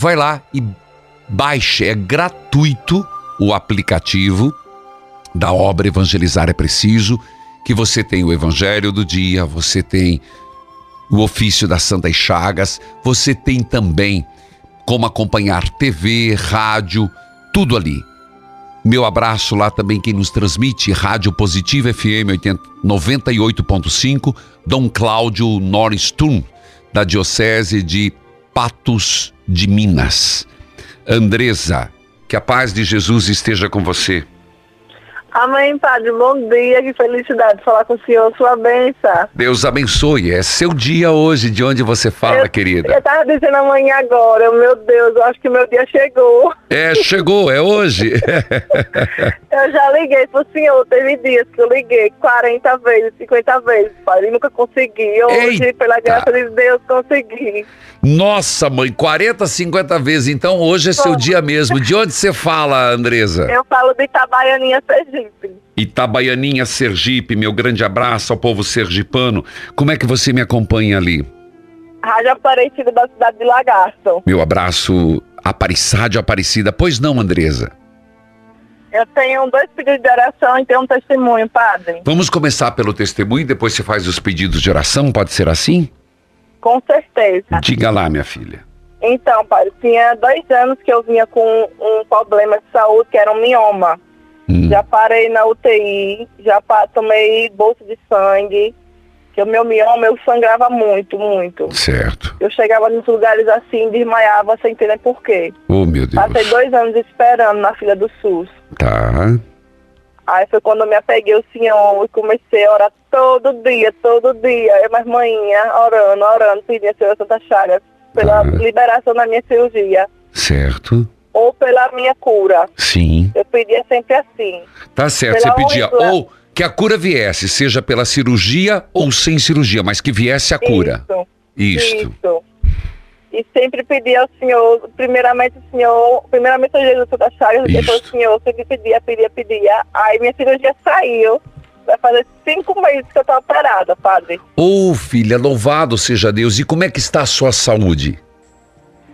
[SPEAKER 2] Vai lá e baixe. É gratuito o aplicativo da obra Evangelizar é Preciso. Que você tem o Evangelho do Dia, você tem o ofício das Santas Chagas, você tem também como acompanhar TV, rádio, tudo ali. Meu abraço lá também quem nos transmite, Rádio Positiva FM 80 98.5, Dom Cláudio Norristum, da Diocese de Patos de Minas. Andresa, que a paz de Jesus esteja com você.
[SPEAKER 18] Amém, Padre. Bom dia, que felicidade falar com o senhor, sua benção.
[SPEAKER 2] Deus abençoe. É seu dia hoje, de onde você fala, querida.
[SPEAKER 18] Eu tava dizendo amanhã agora, meu Deus, eu acho que meu dia chegou.
[SPEAKER 2] É, chegou, é hoje.
[SPEAKER 18] Eu já liguei pro senhor, teve dias que eu liguei 40 vezes, 50 vezes, Padre, e nunca consegui. Hoje,
[SPEAKER 2] Eita!
[SPEAKER 18] pela graça de Deus, consegui.
[SPEAKER 2] Nossa, mãe, 40, 50 vezes. Então hoje é seu
[SPEAKER 18] Como?
[SPEAKER 2] dia mesmo. De onde você fala, Andresa?
[SPEAKER 18] Eu falo de Itabaianinha, Sergipe.
[SPEAKER 2] Itabaianinha, Sergipe, meu grande abraço ao povo sergipano. Como é que você me acompanha ali?
[SPEAKER 18] Rádio Aparecida da cidade de Lagarto.
[SPEAKER 2] Meu abraço, Aparissade Aparecida. Pois não, Andresa?
[SPEAKER 18] Eu tenho dois pedidos de oração e tenho um testemunho, Padre.
[SPEAKER 2] Vamos começar pelo testemunho e depois você faz os pedidos de oração, pode ser assim?
[SPEAKER 18] Com certeza.
[SPEAKER 2] Diga lá, minha filha.
[SPEAKER 18] Então, pai, tinha dois anos que eu vinha com um problema de saúde, que era um mioma. Já parei na UTI, já tomei bolsa de sangue, que o meu mioma eu sangrava muito, muito.
[SPEAKER 2] Certo.
[SPEAKER 18] Eu chegava nos lugares assim, desmaiava sem entender por quê.
[SPEAKER 2] Oh, meu Deus.
[SPEAKER 18] Passei dois anos esperando na fila do SUS.
[SPEAKER 2] Tá.
[SPEAKER 18] Aí foi quando eu me apeguei ao Senhor e comecei a orar todo dia, todo dia. Eu, mais manhinha, orando, orando, pedindo a Senhor Santa Chagas pela liberação da minha cirurgia.
[SPEAKER 2] Certo.
[SPEAKER 18] Ou pela minha cura.
[SPEAKER 2] Sim.
[SPEAKER 18] Eu pedia sempre assim.
[SPEAKER 2] Tá certo,
[SPEAKER 18] Pela
[SPEAKER 2] você pedia
[SPEAKER 18] honra-
[SPEAKER 2] ou que a cura viesse, seja pela cirurgia ou sem cirurgia, mas que viesse a cura.
[SPEAKER 18] Isso.
[SPEAKER 2] Isto.
[SPEAKER 18] Isso. E sempre pedi ao Senhor, primeiramente o Senhor, primeiramente ao Jesus da Chagas, depois o Senhor, sempre pedia, pedia, pedia. Aí minha cirurgia saiu. Vai fazer cinco meses que eu tô operada, padre.
[SPEAKER 2] Ô filha, louvado seja Deus. E como é que está a sua saúde?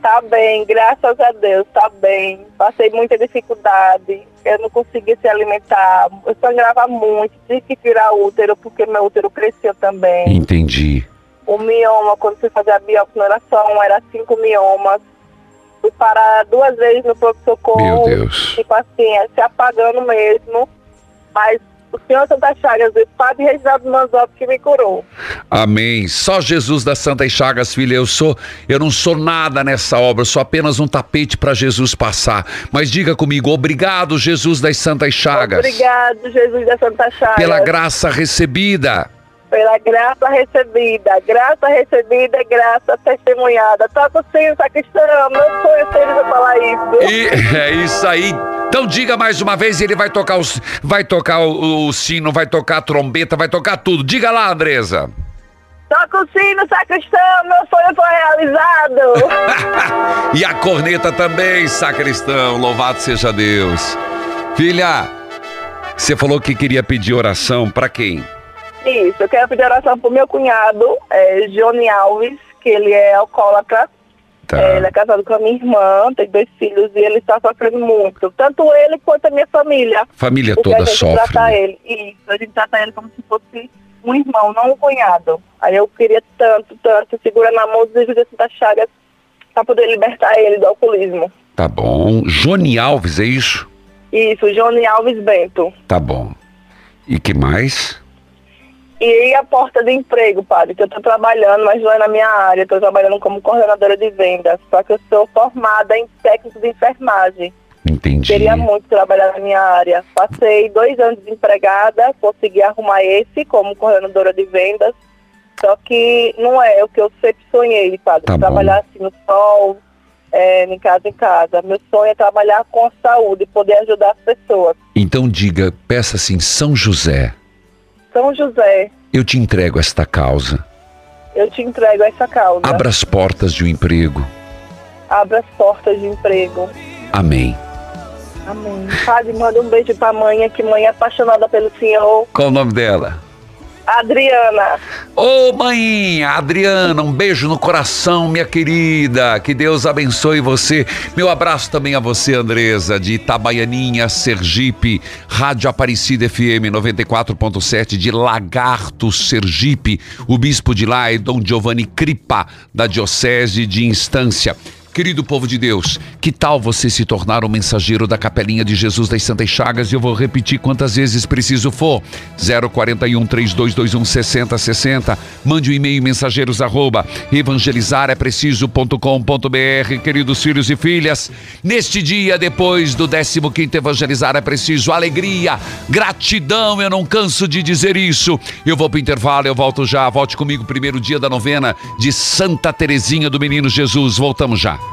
[SPEAKER 18] Tá bem, graças a Deus, tá bem. Passei muita dificuldade, eu não conseguia se alimentar, eu sangrava muito, tive que tirar o útero porque meu útero cresceu também.
[SPEAKER 2] Entendi.
[SPEAKER 18] O mioma, quando fui fazer a biópsia, não era só um, era cinco miomas. Fui parar duas vezes no pronto-socorro.
[SPEAKER 2] Meu Deus.
[SPEAKER 18] Tipo assim, é se apagando mesmo. Mas o Senhor Santa Chagas, o Padre Reginaldo Manzotti que me curou.
[SPEAKER 2] Amém. Só Jesus das Santas Chagas, filha. Eu sou, eu não sou nada nessa obra, eu sou apenas um tapete para Jesus passar. Mas diga comigo, obrigado, Jesus das Santas Chagas,
[SPEAKER 18] Obrigado, Jesus da Santa Chagas.
[SPEAKER 2] pela graça recebida.
[SPEAKER 18] Pela graça recebida, graça recebida, graça testemunhada. Toca o sino, sacristão, meu sonho seria falar isso.
[SPEAKER 2] E é isso aí. Então diga mais uma vez, ele vai tocar os, vai tocar o, o sino, vai tocar a trombeta, vai tocar tudo. Diga lá, Andresa.
[SPEAKER 18] Toca o sino, sacristão, meu sonho foi realizado.
[SPEAKER 2] E a corneta também, sacristão. Louvado seja Deus. Filha, você falou que queria pedir oração para quem?
[SPEAKER 18] Isso, eu quero pedir oração pro meu cunhado, é, Johnny Alves, que ele é alcoólatra.
[SPEAKER 2] Tá.
[SPEAKER 18] É, ele é casado com a minha irmã, tem dois filhos e ele está sofrendo muito. Tanto ele quanto a minha família.
[SPEAKER 2] Família
[SPEAKER 18] Porque
[SPEAKER 2] toda
[SPEAKER 18] a gente
[SPEAKER 2] sofre,
[SPEAKER 18] trata
[SPEAKER 2] né?
[SPEAKER 18] ele. Isso, a gente trata ele como se fosse um irmão, não um cunhado. Aí eu queria tanto, tanto, segura na mão dos Jesus da Chagas para poder libertar ele do alcoolismo.
[SPEAKER 2] Tá bom. Joni Alves, é isso?
[SPEAKER 18] Isso, Johnny Alves Bento.
[SPEAKER 2] Tá bom. E que mais?
[SPEAKER 18] E a porta de emprego, padre, que eu estou trabalhando, mas não é na minha área, estou trabalhando como coordenadora de vendas, só que eu sou formada em técnico de enfermagem.
[SPEAKER 2] Entendi.
[SPEAKER 18] Queria muito trabalhar na minha área. Passei dois anos desempregada, consegui arrumar esse como coordenadora de vendas, só que não é o que eu sempre sonhei, padre,
[SPEAKER 2] Tá bom.
[SPEAKER 18] trabalhar assim no sol, é, em casa em casa. Meu sonho é trabalhar com saúde, poder ajudar as pessoas.
[SPEAKER 2] Então diga, peça assim, São José,
[SPEAKER 18] São José,
[SPEAKER 2] eu te entrego esta causa.
[SPEAKER 18] eu te entrego essa causa.
[SPEAKER 2] Abra as portas de um emprego.
[SPEAKER 18] Abra as portas de emprego.
[SPEAKER 2] Amém.
[SPEAKER 18] Amém. Padre, manda um beijo pra mãe, que mãe é apaixonada pelo senhor.
[SPEAKER 2] Qual o nome dela?
[SPEAKER 18] Adriana.
[SPEAKER 2] Ô mãe, Adriana, um beijo no coração, minha querida. Que Deus abençoe você. Meu abraço também a você, Andresa, de Itabaianinha, Sergipe, Rádio Aparecida FM 94.7 de Lagarto, Sergipe. O bispo de lá é Dom Giovanni Cripa, da Diocese de Instância. Querido povo de Deus, que tal você se tornar um mensageiro da Capelinha de Jesus das Santas Chagas? E eu vou repetir quantas vezes preciso for. 041 3221 6060. Mande um e-mail mensageiros arroba evangelizarapreciso.com.br. Queridos filhos e filhas, neste dia depois do 15º Evangelizar é Preciso, alegria, gratidão, eu não canso de dizer isso. Eu vou para o intervalo, eu volto já. Volte comigo, primeiro dia da novena de Santa Terezinha do Menino Jesus. Voltamos já.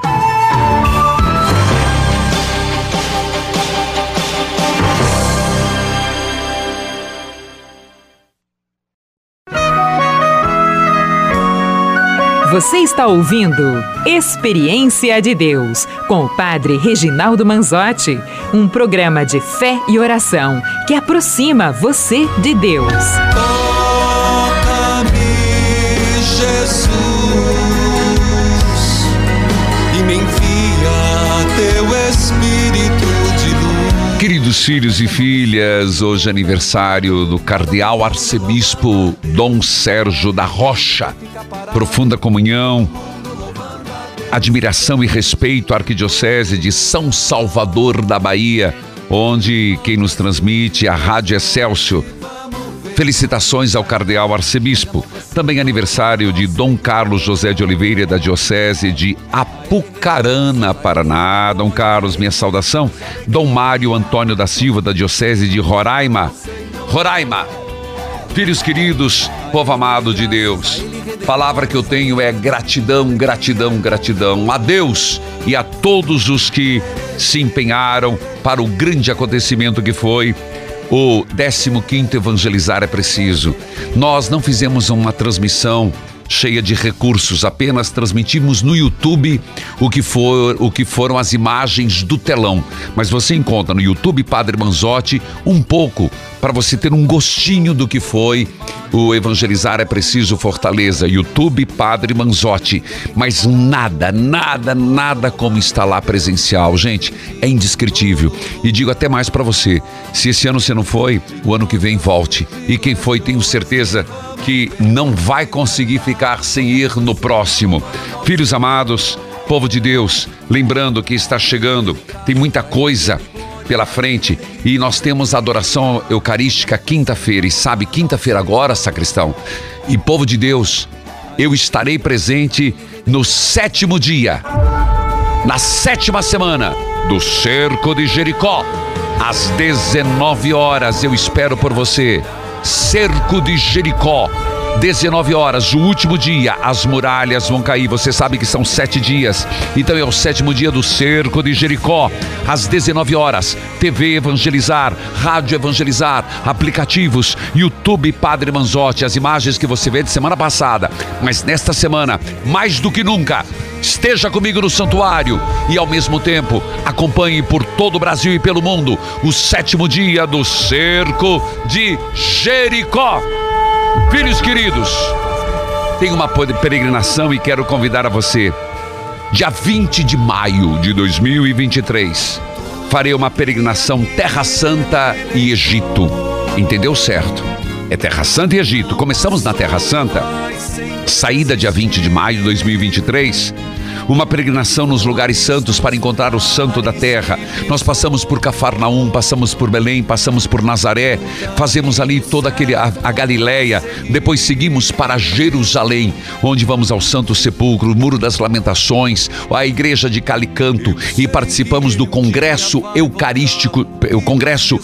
[SPEAKER 4] Você está ouvindo Experiência de Deus com o Padre Reginaldo Manzotti, um programa de fé e oração que aproxima você de Deus.
[SPEAKER 2] Queridos filhos e filhas, hoje é aniversário do cardeal arcebispo Dom Sérgio da Rocha. Profunda comunhão, admiração e respeito à Arquidiocese de São Salvador da Bahia, onde quem nos transmite a Rádio Excelsior. Felicitações ao cardeal arcebispo. Também aniversário de Dom Carlos José de Oliveira, da Diocese de Apucarana, Paraná. Dom Carlos, minha saudação. Dom Mário Antônio da Silva, da Diocese de Roraima. Roraima. Filhos queridos, povo amado de Deus, palavra que eu tenho é gratidão, gratidão, gratidão a Deus e a todos os que se empenharam para o grande acontecimento que foi o 15º Evangelizar é Preciso. Nós não fizemos uma transmissão cheia de recursos, apenas transmitimos no YouTube o que, for, o que foram as imagens do telão. Mas você encontra no YouTube Padre Manzotti um pouco para você ter um gostinho do que foi o Evangelizar é Preciso Fortaleza, YouTube Padre Manzotti. Mas nada, nada, nada como estar lá presencial. Gente, é indescritível. E digo até mais para você: se esse ano você não foi, o ano que vem volte. E quem foi, tenho certeza que não vai conseguir ficar sem ir no próximo. Filhos amados, povo de Deus, lembrando que está chegando, tem muita coisa pela frente e nós temos a adoração eucarística quinta-feira. E sabe, quinta-feira agora, sacristão, e povo de Deus, eu estarei presente no sétimo dia, na sétima semana do Cerco de Jericó, às 19 horas. Eu espero por você. Cerco de Jericó. 19 horas, o último dia, as muralhas vão cair. Você sabe que são sete dias. Então é o sétimo dia do cerco de Jericó. Às 19 horas, TV Evangelizar, Rádio Evangelizar, aplicativos, YouTube Padre Manzotti, as imagens que você vê de semana passada. Mas nesta semana, mais do que nunca, esteja comigo no santuário e ao mesmo tempo acompanhe por todo o Brasil e pelo mundo o sétimo dia do cerco de Jericó. Filhos queridos, tem uma peregrinação e quero convidar a você. Dia 20 de maio de 2023, farei uma peregrinação Terra Santa e Egito. Entendeu certo? É Terra Santa e Egito. Começamos na Terra Santa, saída dia 20 de maio de 2023 uma peregrinação nos lugares santos para encontrar o santo da terra. Nós passamos por Cafarnaum, passamos por Belém, passamos por Nazaré, fazemos ali toda aquele, a, a Galileia, depois seguimos para Jerusalém, onde vamos ao Santo Sepulcro, o Muro das Lamentações, a Igreja de Calicanto e participamos do Congresso Eucarístico, o Congresso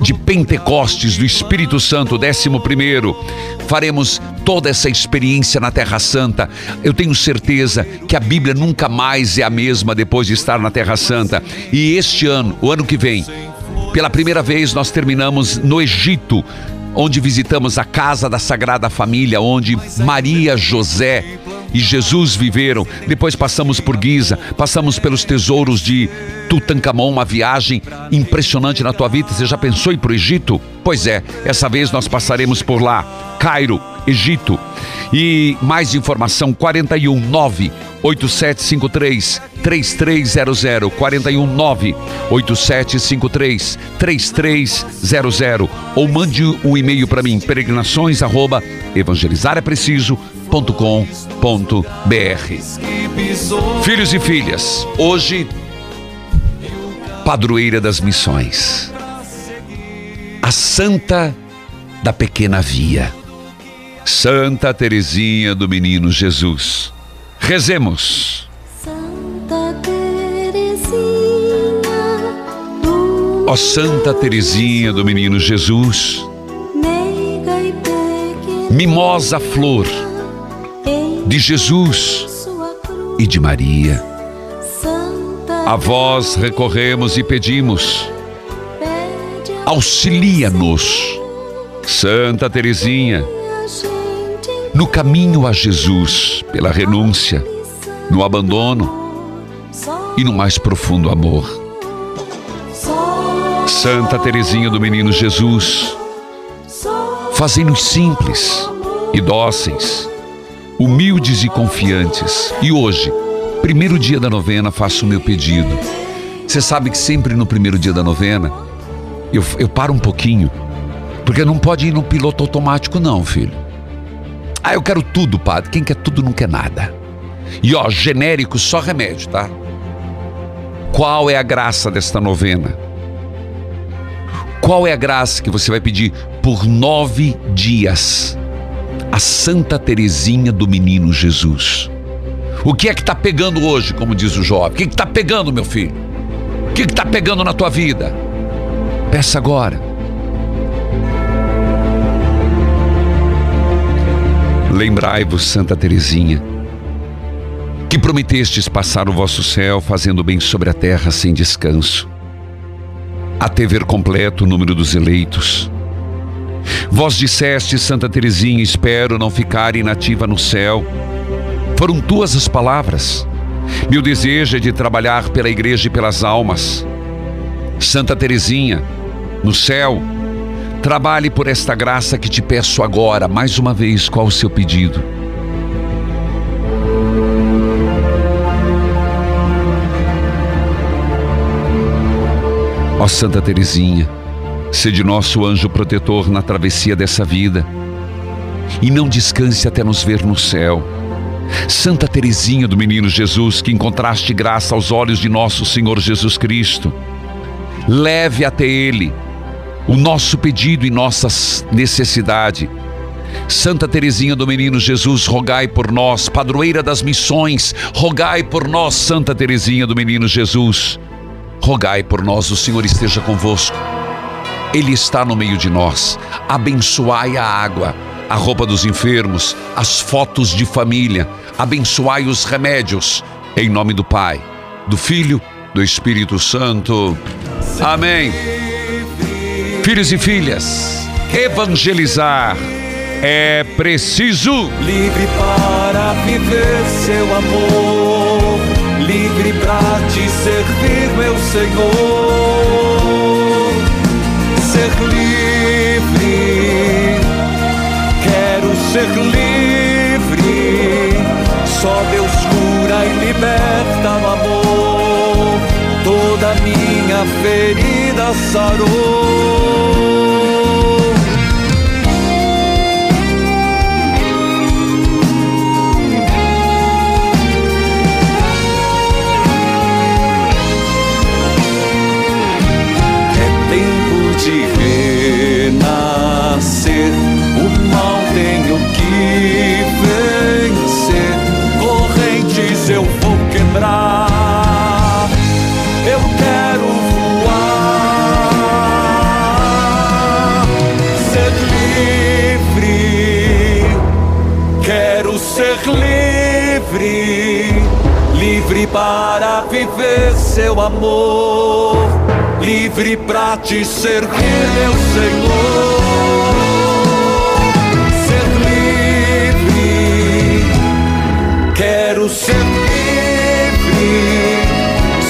[SPEAKER 2] de Pentecostes do Espírito Santo, 11 primeiro. Faremos toda essa experiência na Terra Santa. Eu tenho certeza que a Bíblia nunca mais é a mesma depois de estar na Terra Santa. E este ano, o ano que vem, pela primeira vez nós terminamos no Egito, onde visitamos a casa da Sagrada Família, onde Maria, José e Jesus viveram. Depois passamos por Giza, passamos pelos tesouros de Tutankhamon, uma viagem impressionante na tua vida. Você já pensou em ir para o Egito? Pois é, essa vez nós passaremos por lá. Cairo, Egito. E mais informação 419 8753 3300 419 8753 3300 ou mande um e-mail para mim peregrinações arroba Filhos e filhas, hoje padroeira das missões, a santa da pequena via, Santa Teresinha do Menino Jesus. Rezemos. Ó Santa Teresinha do Menino Jesus, mimosa flor de Jesus e de Maria, a vós recorremos e pedimos, auxilia-nos, Santa Teresinha, no caminho a Jesus, pela renúncia, no abandono e no mais profundo amor. Santa Teresinha do Menino Jesus, fazendo-nos simples e dóceis, humildes e confiantes. E hoje, primeiro dia da novena, faço o meu pedido. Você sabe que sempre no primeiro dia da novena, eu, eu paro um pouquinho, porque não pode ir no piloto automático, não, filho. Ah, eu quero tudo, padre. Quem quer tudo não quer nada. E ó, genérico, só remédio, tá? Qual é a graça desta novena? Qual é a graça que você vai pedir por nove dias? A Santa Teresinha do Menino Jesus. O que é que está pegando hoje, como diz o jovem? O que está pegando, meu filho? O que está pegando na tua vida? Peça agora. Lembrai-vos, Santa Teresinha, que prometestes passar o vosso céu fazendo bem sobre a terra sem descanso, até ver completo o número dos eleitos. Vós disseste, Santa Teresinha, espero não ficar inativa no céu. Foram tuas as palavras. Meu desejo é de trabalhar pela igreja e pelas almas. Santa Teresinha, no céu, trabalhe por esta graça que te peço agora, mais uma vez, qual o seu pedido? Ó Santa Teresinha, sede nosso anjo protetor na travessia dessa vida, e não descanse até nos ver no céu. Santa Teresinha do Menino Jesus, que encontraste graça aos olhos de nosso Senhor Jesus Cristo, leve até Ele o nosso pedido e nossa necessidade. Santa Teresinha do Menino Jesus, rogai por nós, padroeira das missões, rogai por nós, Santa Teresinha do Menino Jesus. Rogai por nós, o Senhor esteja convosco. Ele está no meio de nós. Abençoai a água, a roupa dos enfermos, as fotos de família. Abençoai os remédios. Em nome do Pai, do Filho, do Espírito Santo. Amém. Filhos e filhas, evangelizar é preciso.
[SPEAKER 5] Livre para viver seu amor, livre para te servir, meu Senhor. Ser livre, quero ser livre. Só Deus cura e liberta no amor. Toda minha ferida sarou. Seu amor livre para te servir, meu Senhor. Ser livre, quero ser livre.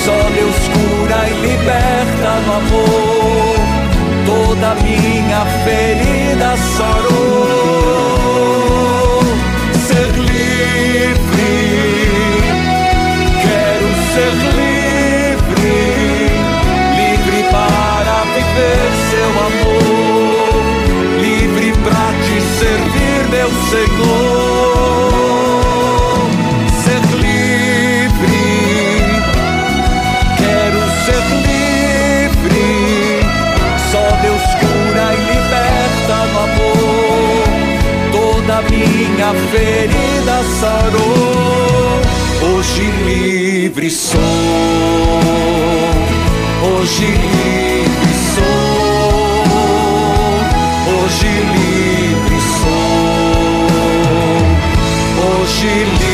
[SPEAKER 5] Só Deus cura e liberta no amor. Toda minha ferida sarou. Senhor. Ser livre, quero ser livre. Só Deus cura e liberta no amor. Toda minha ferida sarou. Hoje livre sou hoje livre sou, hoje livre sou, hoje livre